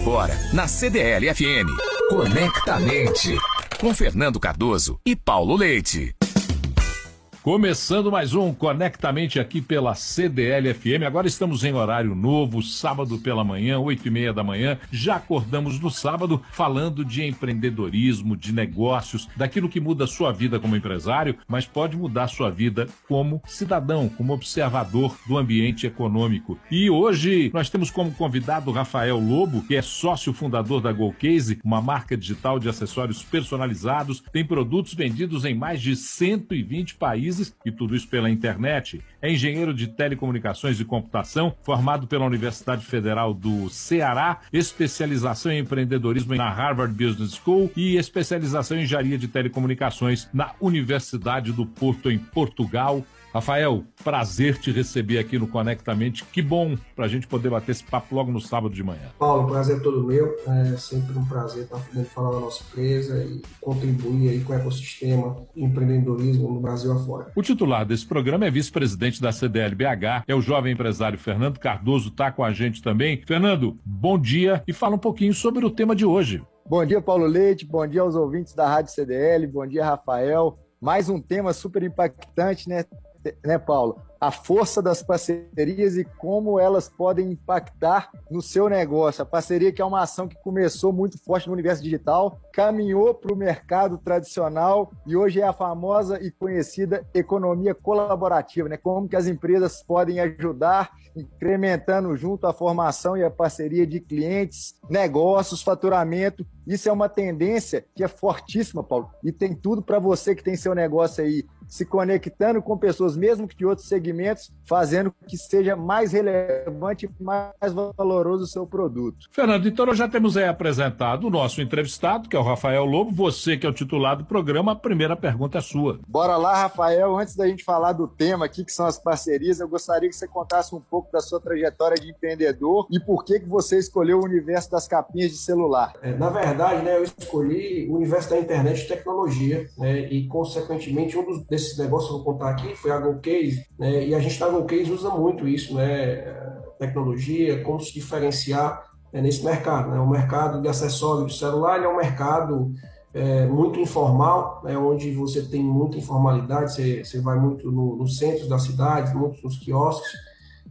Agora, na CDL FM. Conectamente. Com Fernando Cardoso e Paulo Leite. Começando mais um Conectamente aqui pela CDL FM. Agora estamos em horário novo, sábado pela manhã, oito e meia da manhã. Já acordamos no sábado falando de empreendedorismo, de negócios, daquilo que muda a sua vida como empresário, mas pode mudar a sua vida como cidadão, como observador do ambiente econômico. E hoje nós temos como convidado Rafael Lobo, que é sócio fundador da GoCase, uma marca digital de acessórios personalizados, tem produtos vendidos em mais de 120 países e tudo isso pela internet. É engenheiro de telecomunicações e computação, formado pela Universidade Federal do Ceará, especialização em empreendedorismo na Harvard Business School e especialização em engenharia de telecomunicações na Universidade do Porto, em Portugal. Rafael, prazer te receber aqui no Conectamente. Que bom para a gente poder bater esse papo logo no sábado de manhã. Paulo, prazer é todo meu. É sempre um prazer estar podendo falar da nossa empresa e contribuir aí com o ecossistema de empreendedorismo no Brasil afora. O titular desse programa é vice-presidente da CDLBH, é o jovem empresário Fernando Cardoso, está com a gente também. Fernando, bom dia e fala um pouquinho sobre o tema de hoje. Bom dia, Paulo Leite. Bom dia aos ouvintes da Rádio CDL. Bom dia, Rafael. Mais um tema super impactante, né? Né, Paulo? A força das parcerias e como elas podem impactar no seu negócio. A parceria que é uma ação que começou muito forte no universo digital, caminhou para o mercado tradicional e hoje é a famosa e conhecida economia colaborativa, né? Como que as empresas podem ajudar, incrementando junto a formação e a parceria de clientes, negócios, faturamento. Isso é uma tendência que é fortíssima, Paulo, e tem tudo para você que tem seu negócio aí se conectando com pessoas, mesmo que de outros segmentos, fazendo que seja mais relevante e mais valoroso o seu produto. Fernando, então nós já temos aí apresentado o nosso entrevistado, que é o Rafael Lobo, você que é o titular do programa, a primeira pergunta é sua. Bora lá, Rafael, antes da gente falar do tema aqui, que são as parcerias, eu gostaria que você contasse um pouco da sua trajetória de empreendedor e por que, que você escolheu o universo das capinhas de celular. É, na verdade, né, eu escolhi o universo da internet e tecnologia, né, e consequentemente um dos esse negócio vou contar aqui foi a GoCase, né? E a gente na GoCase usa muito isso, né? Tecnologia, como se diferenciar né, nesse mercado, né? O mercado de acessórios de celular é um mercado é, muito informal, né, onde você tem muita informalidade, você, você vai muito no, no centro da cidade, muito nos quiosques,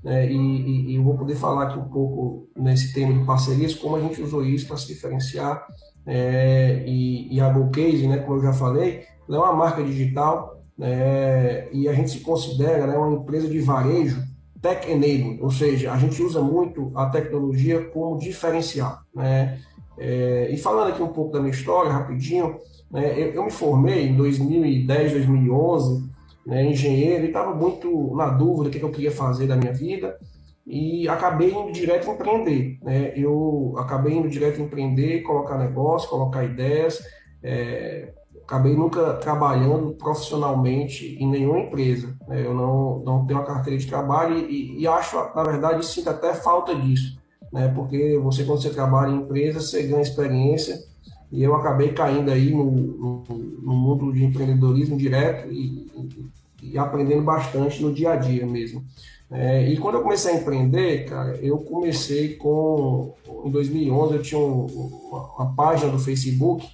né, e, e, e, eu vou poder falar aqui um pouco nesse tema de parcerias, como a gente usou isso para se diferenciar, é, e, e, a GoCase, né, como eu já falei, é uma marca digital, é, e a gente se considera né, uma empresa de varejo tech enabled, ou seja, a gente usa muito a tecnologia como diferencial. Né? É, e falando aqui um pouco da minha história, rapidinho, né, eu, eu, me formei em 2010, 2011, né, engenheiro, e estava muito na dúvida do que, que eu queria fazer da minha vida, e acabei indo direto empreender. Né? Eu acabei indo direto empreender, colocar negócio, colocar ideias, é, acabei nunca trabalhando profissionalmente em nenhuma empresa. Né? Eu não, não tenho uma carteira de trabalho e, e acho, na verdade, sinto até falta disso. Né? Porque você, quando você trabalha em empresa, você ganha experiência e eu acabei caindo aí no, no, no mundo de empreendedorismo direto e, e, e, aprendendo bastante no dia a dia mesmo. É, e quando eu comecei a empreender, cara, eu comecei com. Em 2011, eu tinha um, uma, uma página do Facebook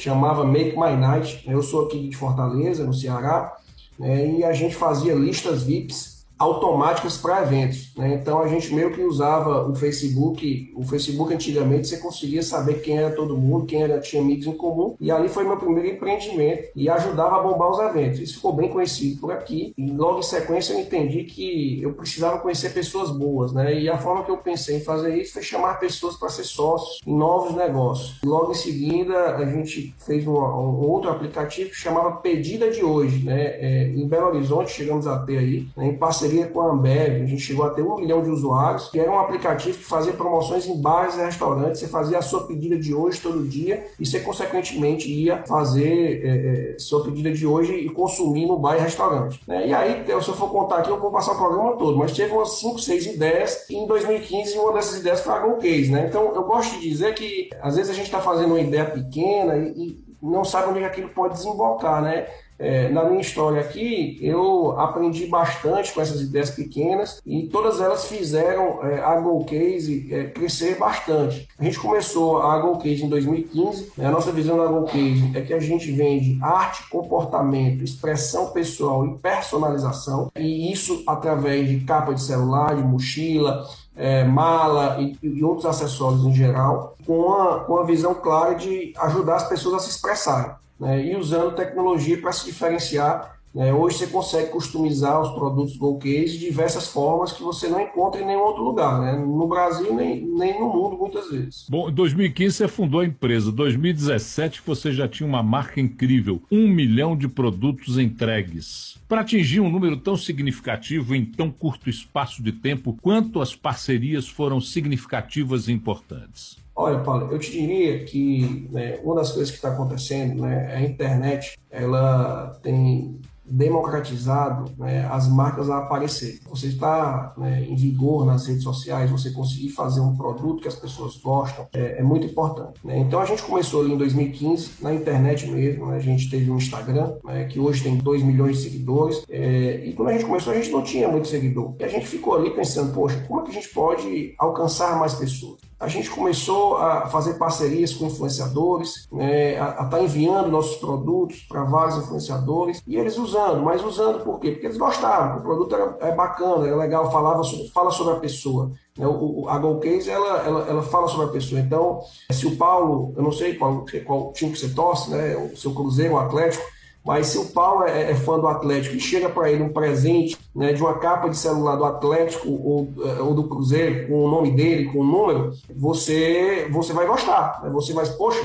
chamava Make My Night. Eu sou aqui de Fortaleza, no Ceará, né, e a gente fazia listas VIPs automáticas para eventos. Né? Então a gente meio que usava o Facebook. O Facebook antigamente você conseguia saber quem era todo mundo, quem era, tinha amigos em comum. E ali foi meu primeiro empreendimento e ajudava a bombar os eventos. Isso ficou bem conhecido por aqui. E logo em sequência eu entendi que eu precisava conhecer pessoas boas, né? E a forma que eu pensei em fazer isso foi chamar pessoas para ser sócios em novos negócios. Logo em seguida a gente fez um, um outro aplicativo que chamava Pedida de Hoje, né? É, em Belo Horizonte chegamos a ter aí, né, em parceria parceria com a Ambev, a gente chegou a ter um milhão de usuários, que era um aplicativo que fazia promoções em bares e restaurantes. Você fazia a sua pedida de hoje todo dia e você, consequentemente, ia fazer é, é, sua pedida de hoje e consumir no bar e restaurante. Né? E aí, se eu for contar aqui, eu vou passar o programa todo, mas teve umas 5, 6 ideias e em 2015 uma dessas ideias foi a Go Case. Né? Então, eu gosto de dizer que às vezes a gente está fazendo uma ideia pequena e, e não sabe onde aquilo pode desembocar, né? É, na minha história aqui, eu aprendi bastante com essas ideias pequenas e todas elas fizeram é, a GoCase é, crescer bastante. A gente começou a GoCase em 2015. Né? A nossa visão da GoCase é que a gente vende arte, comportamento, expressão pessoal e personalização, e isso através de capa de celular, de mochila, é, mala e, e, outros acessórios em geral, com a, com a visão clara de ajudar as pessoas a se expressarem né, e usando tecnologia para se diferenciar. Né. Hoje você consegue customizar os produtos GoCase de diversas formas que você não encontra em nenhum outro lugar, né? no Brasil nem, nem no mundo muitas vezes. Bom, em 2015 você fundou a empresa, 2017 você já tinha uma marca incrível, um milhão de produtos entregues. Para atingir um número tão significativo em tão curto espaço de tempo, quanto as parcerias foram significativas e importantes? Olha, Paulo, eu te diria que né, uma das coisas que está acontecendo, né, a internet, ela tem democratizado né, as marcas a aparecer. Você está né, em vigor nas redes sociais, você conseguir fazer um produto que as pessoas gostam é, é muito importante. Né? Então a gente começou ali em 2015 na internet mesmo, né? a gente teve um Instagram né, que hoje tem 2 milhões de seguidores é, e quando a gente começou a gente não tinha muito seguidor e a gente ficou ali pensando, poxa, como é que a gente pode alcançar mais pessoas? A gente começou a fazer parcerias com influenciadores, né, a estar tá enviando nossos produtos para vários influenciadores e eles usando, mas usando por quê? Porque eles gostavam, o produto era, é bacana, é legal, falava sobre, fala sobre a pessoa. Né? O, a GoCase, ela, ela, ela fala sobre a pessoa. Então, se o Paulo, eu não sei qual, qual time que você torce, né, o seu Cruzeiro, o Atlético, mas se o Paulo é, é fã do Atlético e chega para ele um presente né, de uma capa de celular do Atlético ou, eh, ou, do Cruzeiro, com o nome dele, com o número, você, você vai gostar. Né? Você vai, poxa,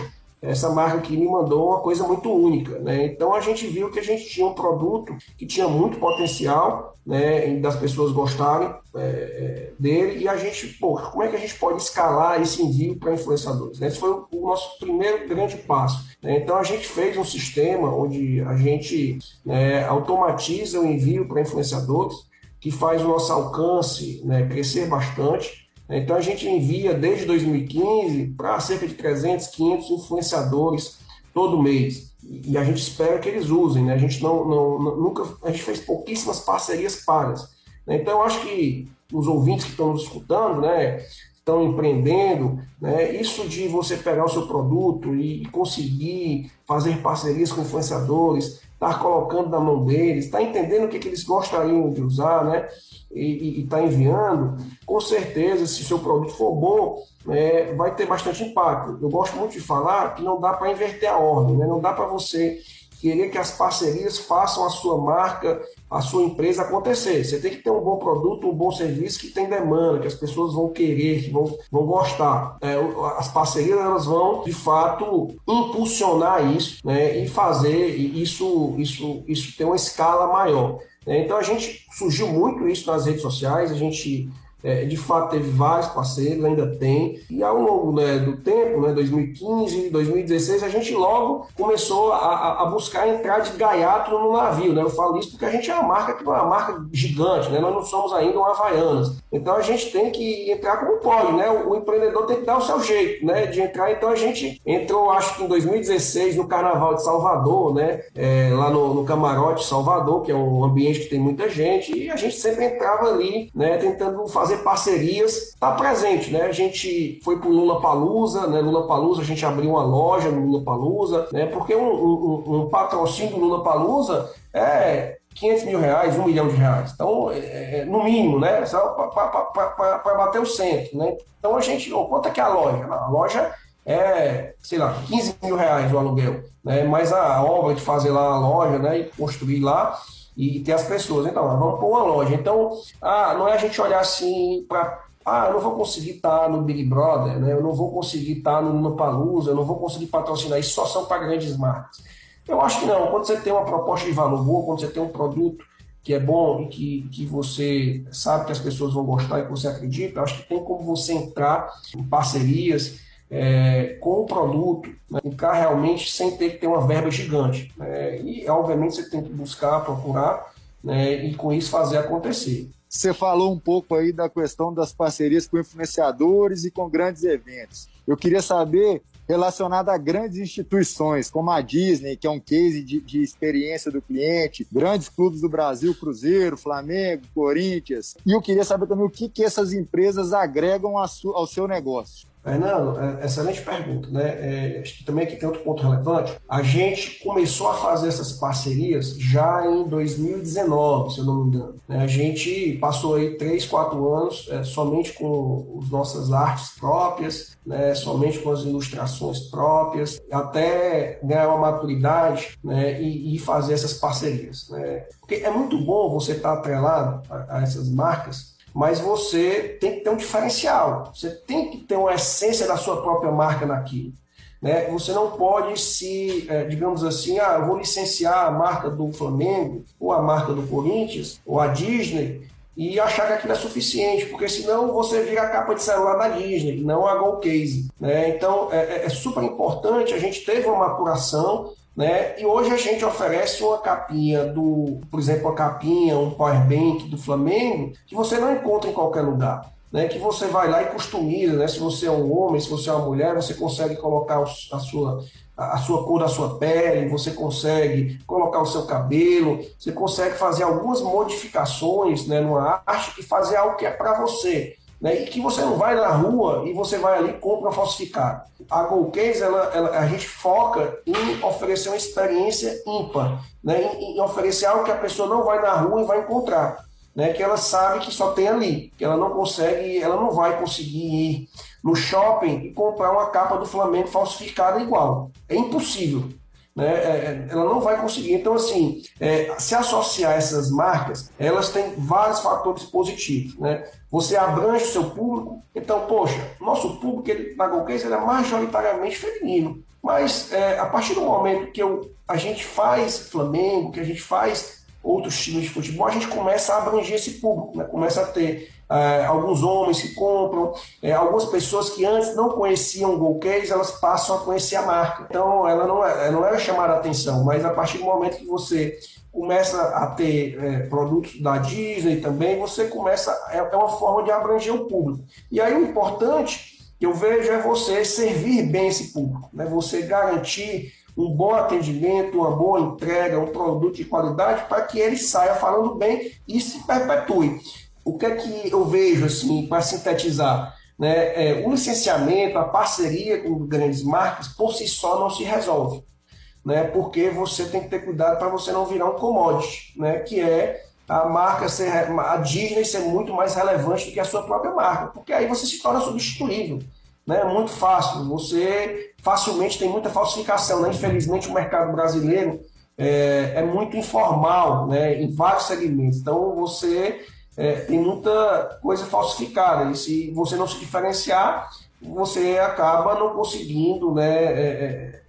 essa marca que me mandou uma coisa muito única. Né? Então a gente viu que a gente tinha um produto que tinha muito potencial né, das pessoas gostarem é, é, dele e a gente, pô, como é que a gente pode escalar esse envio para influenciadores? Né? Esse foi o, o, nosso primeiro grande passo. Né? Então a gente fez um sistema onde a gente né, automatiza o envio para influenciadores, que faz o nosso alcance né, crescer bastante. Então a gente envia desde 2015 para cerca de 300, 500 influenciadores todo mês. E a gente espera que eles usem, né? A gente não, não, nunca, a gente fez pouquíssimas parcerias pagas. Né? Então eu acho que os ouvintes que estão nos escutando, né, estão empreendendo, né? Isso de você pegar o seu produto e conseguir fazer parcerias com influenciadores, estar colocando na mão deles, estar entendendo o que, que eles gostariam de usar, né? E estar tá enviando, com certeza, se o seu produto for bom, é, vai ter bastante impacto. Eu gosto muito de falar que não dá para inverter a ordem, né? não dá para você querer que as parcerias façam a sua marca, a sua empresa acontecer. Você tem que ter um bom produto, um bom serviço que tem demanda, que as pessoas vão querer, que vão, vão gostar. É, as parcerias elas vão, de fato, impulsionar isso né, e fazer isso, isso, isso ter uma escala maior. É, então a gente surgiu muito isso nas redes sociais, a gente é, de fato, teve vários parceiros, ainda tem. E ao longo né, do tempo, né, 2015, 2016, a gente logo começou a, a, buscar entrar de gaiato no navio. Né? Eu falo isso porque a gente é uma marca que é uma marca gigante, né? nós não somos ainda uma Havaianas. Então a gente tem que entrar como pode, né? O, o, empreendedor tem que dar o seu jeito né, de entrar. Então a gente entrou, acho que em 2016, no Carnaval de Salvador, né? É, lá no, no Camarote Salvador, que é um ambiente que tem muita gente, e a gente sempre entrava ali, né, tentando fazer fazer parcerias, está presente, né? A gente foi para o Lula Palusa, né? Lula Palusa, a gente abriu uma loja no Lula Palusa, né? Porque um, um, um patrocínio do Lula Palusa é 500 mil reais, um milhão de reais. Então, é, é no mínimo, né? Só para bater o centro, né? Então a gente, oh, quanto é que é a loja? A loja é, sei lá, 15 mil reais o aluguel, né? Mas a obra de fazer lá a loja, né? E construir lá e ter as pessoas. Então, vamos pôr uma loja. Então, ah, não é a gente olhar assim para. Ah, eu não vou conseguir estar no Big Brother, né? eu não vou conseguir estar no Lollapalooza, eu não vou conseguir patrocinar isso, só são para grandes marcas. Eu acho que não. Quando você tem uma proposta de valor boa, quando você tem um produto que é bom e que, que você sabe que as pessoas vão gostar e que você acredita, eu acho que tem como você entrar em parcerias é, com o produto, né, entrar realmente sem ter que ter uma verba gigante. Né, e, obviamente, você tem que buscar, procurar né, e, com isso, fazer acontecer. Você falou um pouco aí da questão das parcerias com influenciadores e com grandes eventos. Eu queria saber relacionada a grandes instituições, como a Disney, que é um case de, de experiência do cliente, grandes clubes do Brasil, Cruzeiro, Flamengo, Corinthians. E eu queria saber também o que, que essas empresas agregam ao seu negócio. Fernando, é, excelente pergunta, né? É, acho que também aqui tem outro ponto relevante. A gente começou a fazer essas parcerias já em 2019, se eu não me engano. Né? A gente passou aí três, quatro anos é, somente com as nossas artes próprias, né? somente com as ilustrações próprias, até ganhar uma maturidade né? e, e fazer essas parcerias. Né? Porque é muito bom você estar atrelado a, a essas marcas mas você tem que ter um diferencial, você tem que ter uma essência da sua própria marca naquilo. Né? Você não pode se, é, digamos assim, ah, eu vou licenciar a marca do Flamengo, ou a marca do Corinthians, ou a Disney, e achar que aquilo é suficiente, porque senão você vira a capa de celular da Disney, não a Go Case. Né? Então é, é, é super importante, a gente teve uma apuração né? E hoje a gente oferece uma capinha do, por exemplo, a capinha, um powerbank do Flamengo, que você não encontra em qualquer lugar. Né, que você vai lá e customiza, né? Se você é um homem, se você é uma mulher, você consegue colocar a sua, a sua cor da sua pele, você consegue colocar o seu cabelo, você consegue fazer algumas modificações né, numa arte e fazer algo que é para você né? e que você não vai na rua e você vai ali e compra falsificado. A Golcase, ela, ela, a gente foca em oferecer uma experiência ímpar, né? em, em oferecer algo que a pessoa não vai na rua e vai encontrar. Né, que ela sabe que só tem ali, que ela não consegue, ela não vai conseguir ir no shopping e comprar uma capa do Flamengo falsificada igual. É impossível né, é, é, ela não vai conseguir. Então, assim, é, se associar essas marcas, elas têm vários fatores positivos. Né? Você abrange o seu público, então, poxa, nosso público ele, na Golcase é majoritariamente feminino. Mas é, a partir do momento que eu, a gente faz Flamengo, que a gente faz outros times de futebol, a gente começa a abranger esse público, né? começa a ter é, alguns homens que compram, é, algumas pessoas que antes não conheciam o Golcase, elas passam a conhecer a marca. Então, ela não, é, não era chamar a atenção, mas a partir do momento que você começa a ter é, produtos da Disney também, você começa, é, é uma forma de abranger o público. E aí o importante que eu vejo é você servir bem esse público, né? você garantir um bom atendimento, uma boa entrega, um produto de qualidade para que ele saia falando bem e se perpetue o que é que eu vejo, assim, para sintetizar? Né? É, o licenciamento, a parceria com grandes marcas, por si só não se resolve. Né? Porque você tem que ter cuidado para você não virar um commodity, né? que é a marca ser, a Disney ser muito mais relevante do que a sua própria marca, porque aí você se torna substituível. Né? É muito fácil, você facilmente tem muita falsificação. Né? Infelizmente, o mercado brasileiro é, é muito informal né? em vários segmentos. Então, você é, tem muita coisa falsificada. E se você não se diferenciar, você acaba não conseguindo né, é, é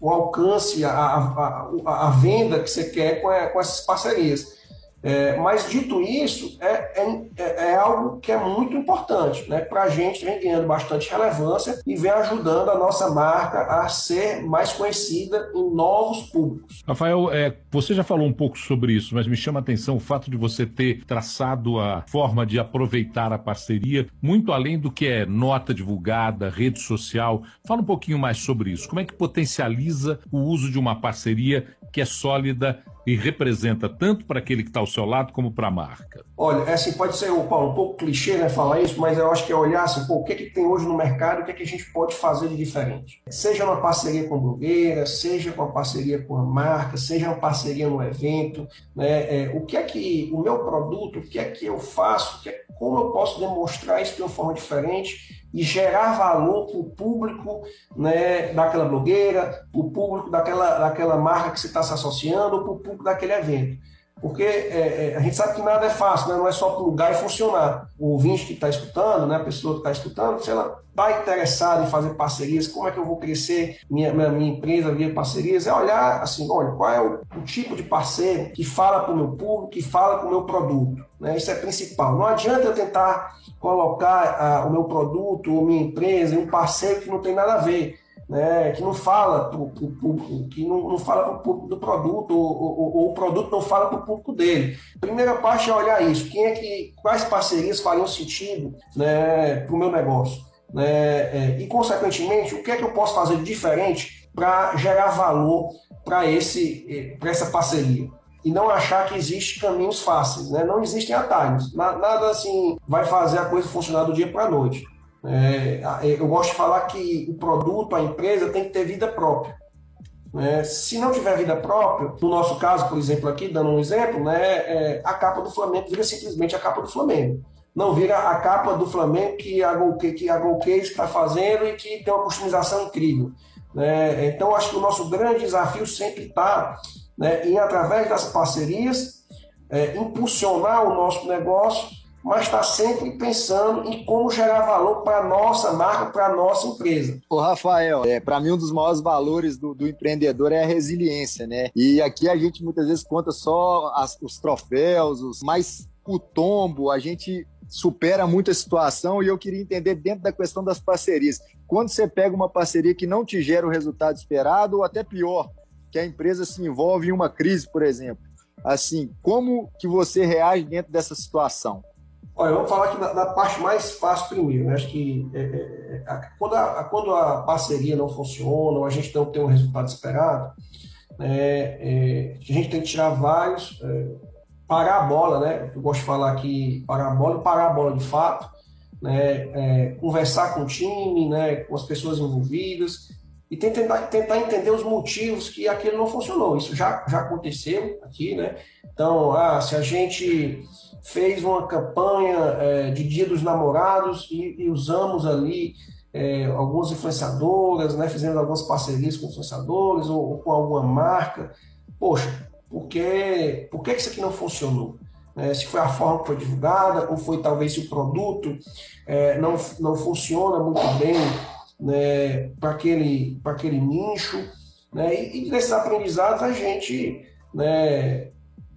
o alcance, a, a, a, a, venda que você quer com, com essas parcerias. É, mas dito isso, é, é, é, algo que é muito importante, né? Para a gente vem ganhando bastante relevância e vem ajudando a nossa marca a ser mais conhecida em novos públicos. Rafael, é, você já falou um pouco sobre isso, mas me chama a atenção o fato de você ter traçado a forma de aproveitar a parceria muito além do que é nota divulgada, rede social. Fala um pouquinho mais sobre isso. Como é que potencializa o uso de uma parceria que é sólida e representa tanto para aquele que está ao seu lado como para a marca? Olha, é assim, pode ser Paulo, um pouco clichê né, falar isso, mas eu acho que é olhar assim, pô, o que, é que tem hoje no mercado, o que, é que a gente pode fazer de diferente. Seja uma parceria com blogueira, seja uma parceria com a marca, seja uma parceria no evento, né, é, o que é que o meu produto, o que é que eu faço, que é, como eu posso demonstrar isso de uma forma diferente e gerar valor para o público né, daquela blogueira, o público daquela, daquela marca que você está se associando, para o público daquele evento. Porque é, é, a gente sabe que nada é fácil, né? não é só plugar e funcionar. O ouvinte que está escutando, né? a pessoa que está escutando, se ela está interessada em fazer parcerias, como é que eu vou crescer minha, minha, minha empresa via parcerias, é olhar assim, olha, qual é o, o tipo de parceiro que fala para o meu público, que fala com o meu produto. Né? Isso é principal. Não adianta eu tentar colocar ah, o meu produto ou minha empresa em um parceiro que não tem nada a ver né, que não fala para o público, que não, não fala para o público do produto, ou, ou, ou o produto não fala para o público dele. Primeira parte é olhar isso, quem é que, quais parcerias fariam sentido né, para o meu negócio. né, é, e, consequentemente, o que é que eu posso fazer de diferente para gerar valor para essa parceria? E não achar que existe caminhos fáceis, né? não existem atalhos. Nada assim vai fazer a coisa funcionar do dia para a noite. É, eu gosto de falar que o produto, a empresa, tem que ter vida própria. Né? Se não tiver vida própria, no nosso caso, por exemplo, aqui, dando um exemplo, né, é, a capa do Flamengo vira simplesmente a capa do Flamengo não vira a capa do Flamengo que a Golcase que a está fazendo e que tem uma customização incrível. Né? Então, acho que o nosso grande desafio sempre está né, em, através das parcerias, é, impulsionar o nosso negócio, mas está sempre pensando em como gerar valor para a nossa marca, para a nossa empresa. Ô, Rafael, é, para mim um dos maiores valores do, do, empreendedor é a resiliência, né? E aqui a gente muitas vezes conta só as, os troféus, os mais o tombo, a gente supera muito a situação e eu queria entender dentro da questão das parcerias. Quando você pega uma parceria que não te gera o resultado esperado ou até pior, que a empresa se envolve em uma crise, por exemplo, assim, como que você reage dentro dessa situação? Olha, vamos falar aqui da, parte mais fácil primeiro. Né? Acho que é, é, é quando, a, quando, a, parceria não funciona ou a gente não tem um resultado esperado, né, é, a gente tem que tirar vários é, parar a bola, né? Eu gosto de falar aqui parar a bola parar a bola de fato, né? É, conversar com o time, né? Com as pessoas envolvidas e tentar, tentar entender os motivos que aquilo não funcionou. Isso já, já aconteceu aqui, né? Então, ah, se a gente fez uma campanha é, de Dia dos Namorados e, e usamos ali é, algumas influenciadoras, né? Fizemos algumas parcerias com influenciadores ou, ou com alguma marca. Poxa, porque por que isso aqui não funcionou? É, se foi a forma que foi divulgada, ou foi talvez se o produto é, não, não funciona muito bem né, para aquele, aquele nicho. Né, e, desses aprendizados a gente né,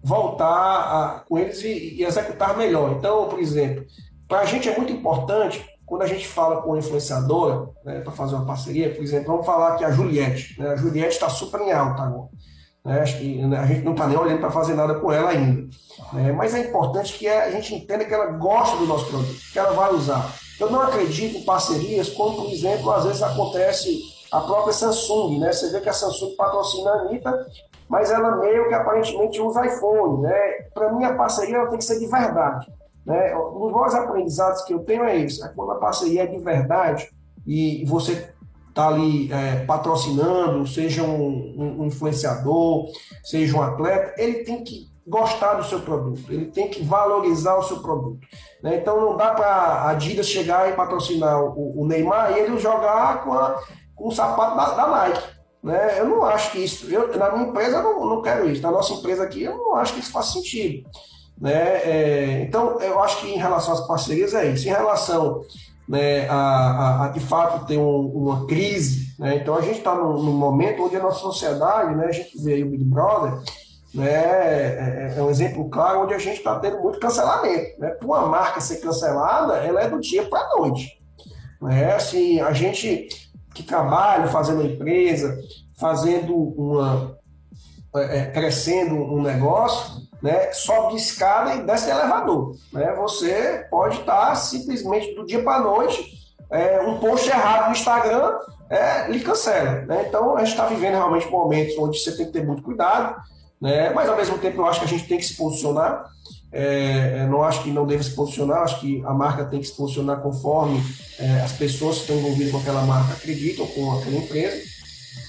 voltar a, com eles e, e, executar melhor. Então, por exemplo, para a gente é muito importante, quando a gente fala com a influenciadora, né, para fazer uma parceria, por exemplo, vamos falar que a Juliette. Né, a Juliette está super em alta agora. Né? Acho que a gente não está nem olhando para fazer nada com ela ainda. Né? Mas é importante que a gente entenda que ela gosta do nosso produto, que ela vai usar. Eu não acredito em parcerias, como, por exemplo, às vezes acontece a própria Samsung. Né? Você vê que a Samsung patrocina a Anitta, mas ela meio que aparentemente usa iPhone. Né? Para mim, a parceria ela tem que ser de verdade. Né? Um dos maiores aprendizados que eu tenho é isso: é quando a parceria é de verdade e você está ali é, patrocinando, seja um, um, influenciador, seja um atleta, ele tem que gostar do seu produto, ele tem que valorizar o seu produto. Né? Então não dá para a Adidas chegar e patrocinar o, o, Neymar e ele jogar com, a, com o sapato da, da Nike. Né? Eu não acho que isso, eu, na minha empresa eu não, não quero isso, na nossa empresa aqui eu não acho que isso faz sentido. Né? É, então eu acho que em relação às parcerias é isso. Em relação né, a, a, a, de fato ter um, uma crise. Né? Então a gente está num, num, momento onde a nossa sociedade, né, a gente vê aí o Big Brother, né, é, é, é um exemplo claro onde a gente está tendo muito cancelamento. Né? Para uma marca ser cancelada, ela é do dia para a noite. Né? Assim, a gente que trabalha fazendo empresa, fazendo uma. É, é crescendo um negócio, né, sobe de escada e desce de elevador. Né? Você pode estar simplesmente do dia para a noite, é, um post errado no Instagram é, lhe cancela. Né? Então a gente está vivendo realmente momentos onde você tem que ter muito cuidado, né? mas ao mesmo tempo eu acho que a gente tem que se posicionar. É, não acho que não deve se posicionar, acho que a marca tem que se posicionar conforme é, as pessoas que estão envolvidas com aquela marca acreditam com aquela empresa.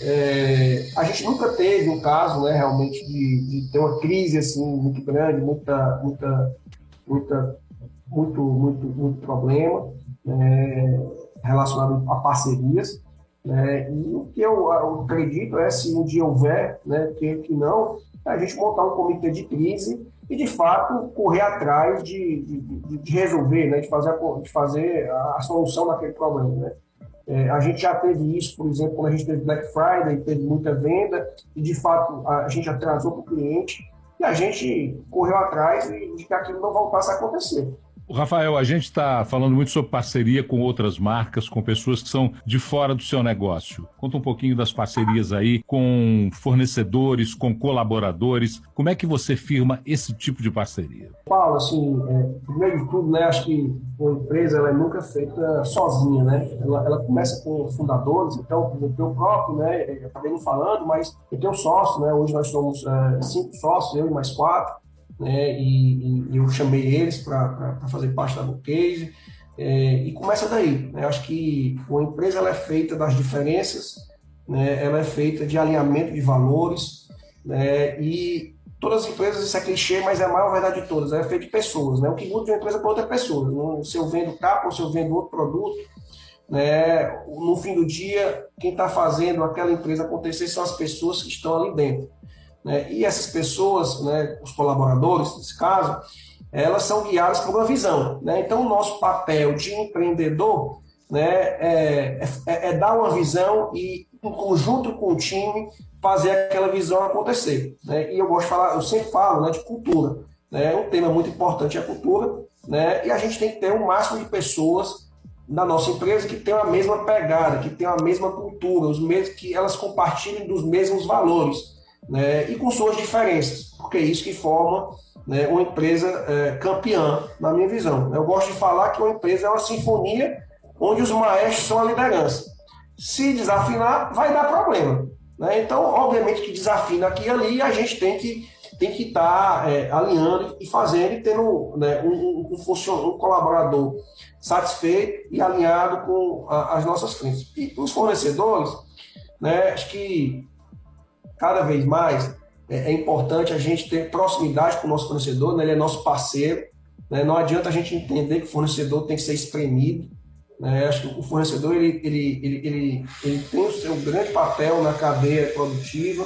É, a gente nunca teve um caso, né, realmente, de, de, ter uma crise assim muito grande, muita, muita, muita, muito, muito, muito problema né, relacionado a parcerias. Né, e o que eu, eu, acredito é, se um dia houver, né, que, que não, a gente montar um comitê de crise e, de fato, correr atrás de, de, de resolver, né, de fazer, a, de fazer a solução daquele problema. Né. É, a gente já teve isso, por exemplo, quando a gente teve Black Friday, teve muita venda, e de fato a gente atrasou para o cliente, e a gente correu atrás de que aquilo não voltasse a acontecer. Rafael, a gente está falando muito sobre parceria com outras marcas, com pessoas que são de fora do seu negócio. Conta um pouquinho das parcerias aí com fornecedores, com colaboradores. Como é que você firma esse tipo de parceria? Paulo, assim, é, primeiro de tudo, né, acho que uma empresa ela é nunca feita sozinha, né? Ela, ela começa com fundadores, então, eu próprio, né, acabei não falando, mas eu tenho sócio, né? Hoje nós somos é, cinco sócios, eu e mais quatro né, e, e eu chamei eles para fazer parte da Bookcase, é, e começa daí. Né, acho que uma empresa ela é feita das diferenças, né, ela é feita de alinhamento de valores, né, e todas as empresas, isso é clichê, mas é a maior verdade de todas, é feito de pessoas. Né, o que muda de uma empresa para outra pessoa. Se eu vendo capa ou se eu vendo outro produto, né, no fim do dia, quem está fazendo aquela empresa acontecer são as pessoas que estão ali dentro. Né? E essas pessoas, né, os colaboradores, nesse caso, elas são guiadas por uma visão. Né? Então, o nosso papel de empreendedor né, é, é, é, dar uma visão e, em conjunto com o time, fazer aquela visão acontecer. Né? E eu gosto de falar, eu sempre falo né, de cultura. Né? Um tema muito importante é a cultura, né? e a gente tem que ter um máximo de pessoas na nossa empresa que tenham a mesma pegada, que tenham a mesma cultura, os mesmos, que elas compartilhem dos mesmos valores né, e com suas diferenças, porque é isso que forma né, uma empresa é, campeã, na minha visão. Eu gosto de falar que uma empresa é uma sinfonia onde os maestros são a liderança. Se desafinar, vai dar problema. Né? Então, obviamente que desafina aqui e ali, a gente tem que tem que estar tá, é, alinhando e fazendo e tendo né, um, um, um, colaborador satisfeito e alinhado com a, as nossas frentes. E os fornecedores, né, acho que cada vez mais é, é importante a gente ter proximidade com o nosso fornecedor, né? ele é nosso parceiro. Né? Não adianta a gente entender que o fornecedor tem que ser espremido. Né? Acho que o fornecedor ele, ele, ele, ele, ele tem o seu grande papel na cadeia produtiva.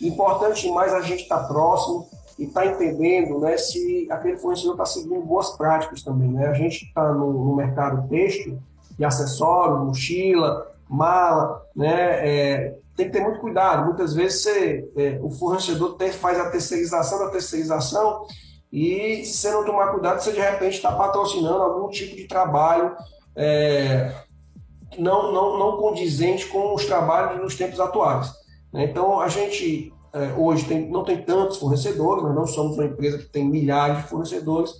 Importante mais a gente estar tá próximo e estar entendendo né, se aquele fornecedor está seguindo boas práticas também. Né? A gente está no, no mercado têxtil e acessório, mochila, mala, né? É, tem que ter muito cuidado. Muitas vezes você, é, o fornecedor faz a terceirização da terceirização e se você não tomar cuidado, você de repente está patrocinando algum tipo de trabalho é, não, não, não condizente com os trabalhos nos tempos atuais. Né? Então, a gente é, hoje tem, não tem tantos fornecedores, nós não somos uma empresa que tem milhares de fornecedores,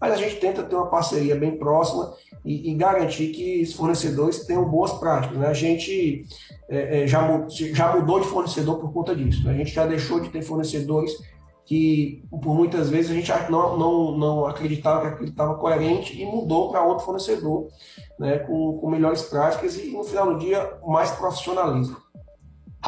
mas a gente tenta ter uma parceria bem próxima e, e garantir que os fornecedores tenham boas práticas. Né? A gente é, é, já, já mudou de fornecedor por conta disso. Né? A gente já deixou de ter fornecedores que, por muitas vezes, a gente não, não, não acreditava que estava coerente e mudou para outro fornecedor né? com, com melhores práticas e, no final do dia, mais profissionalismo.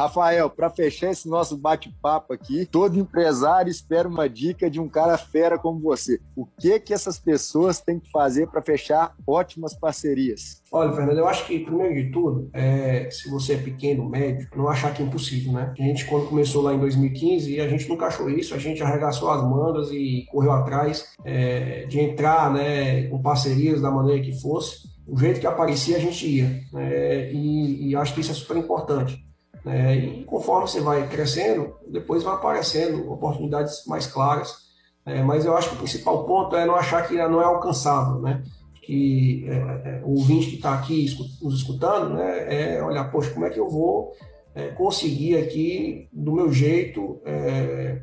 Rafael, para fechar esse nosso bate-papo aqui, todo empresário espera uma dica de um cara fera como você. O que que essas pessoas têm que fazer para fechar ótimas parcerias? Olha, Fernando, eu acho que, primeiro de tudo, é, se você é pequeno, médio, não achar que é impossível, né? A gente, quando começou lá em 2015, a gente nunca achou isso, a gente arregaçou as mangas e correu atrás é, de entrar né, com parcerias da maneira que fosse. O jeito que aparecia, a gente ia. É, e, e acho que isso é super importante. Né? E conforme você vai crescendo, depois vai aparecendo oportunidades mais claras. É, mas eu acho que o principal ponto é não achar que não é alcançável, né? Que é, é, o ouvinte que está aqui nos escutando, né? É olhar, poxa, como é que eu vou é, conseguir aqui, do meu jeito, é,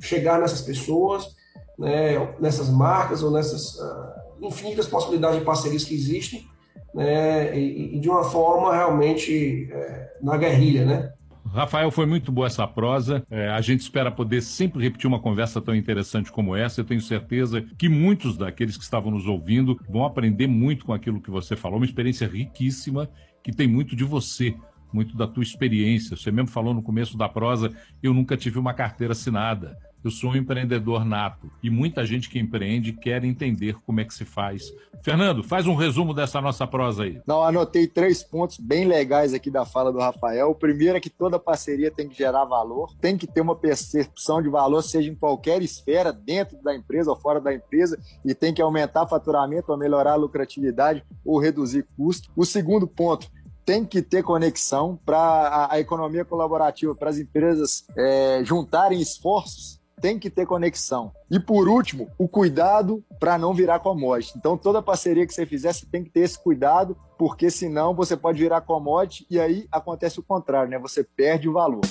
chegar nessas pessoas, né? nessas marcas ou nessas uh, infinitas possibilidades de parcerias que existem né, e, e de uma forma realmente é, na guerrilha, né? Rafael, foi muito boa essa prosa. É, a gente espera poder sempre repetir uma conversa tão interessante como essa. Eu tenho certeza que muitos daqueles que estavam nos ouvindo vão aprender muito com aquilo que você falou. Uma experiência riquíssima que tem muito de você, muito da tua experiência. Você mesmo falou no começo da prosa, eu nunca tive uma carteira assinada. Eu sou um empreendedor nato e muita gente que empreende quer entender como é que se faz. Fernando, faz um resumo dessa nossa prosa aí. Não, anotei três pontos bem legais aqui da fala do Rafael. O primeiro é que toda parceria tem que gerar valor, tem que ter uma percepção de valor, seja em qualquer esfera, dentro da empresa ou fora da empresa, e tem que aumentar faturamento ou melhorar a lucratividade ou reduzir custo. O segundo ponto, tem que ter conexão para a, a, economia colaborativa, para as empresas é, juntarem esforços tem que ter conexão. E por último, o cuidado para não virar commodity. Então, toda parceria que você fizer, você tem que ter esse cuidado, porque senão você pode virar commodity e aí acontece o contrário, né? Você perde o valor.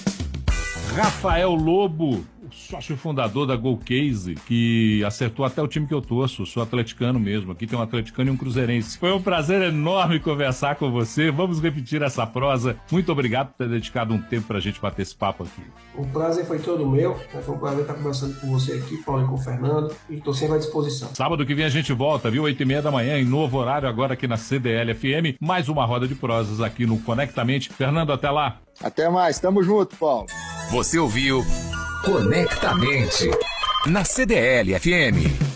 Rafael Lobo, sócio fundador da Golcase, que acertou até o time que eu torço. Sou atleticano mesmo. Aqui tem um atleticano e um cruzeirense. Foi um prazer enorme conversar com você. Vamos repetir essa prosa. Muito obrigado por ter dedicado um tempo para a gente bater esse papo aqui. O prazer foi todo meu. Foi um prazer estar conversando com você aqui, Paulo e com o Fernando. E estou sempre à disposição. Sábado que vem a gente volta, viu? Oito e meia da manhã, em novo horário, agora aqui na CDL FM. Mais uma roda de prosas aqui no Conectamente. Fernando, até lá. Até mais. Tamo junto, Paulo. Você ouviu Conectamente na CDL FM.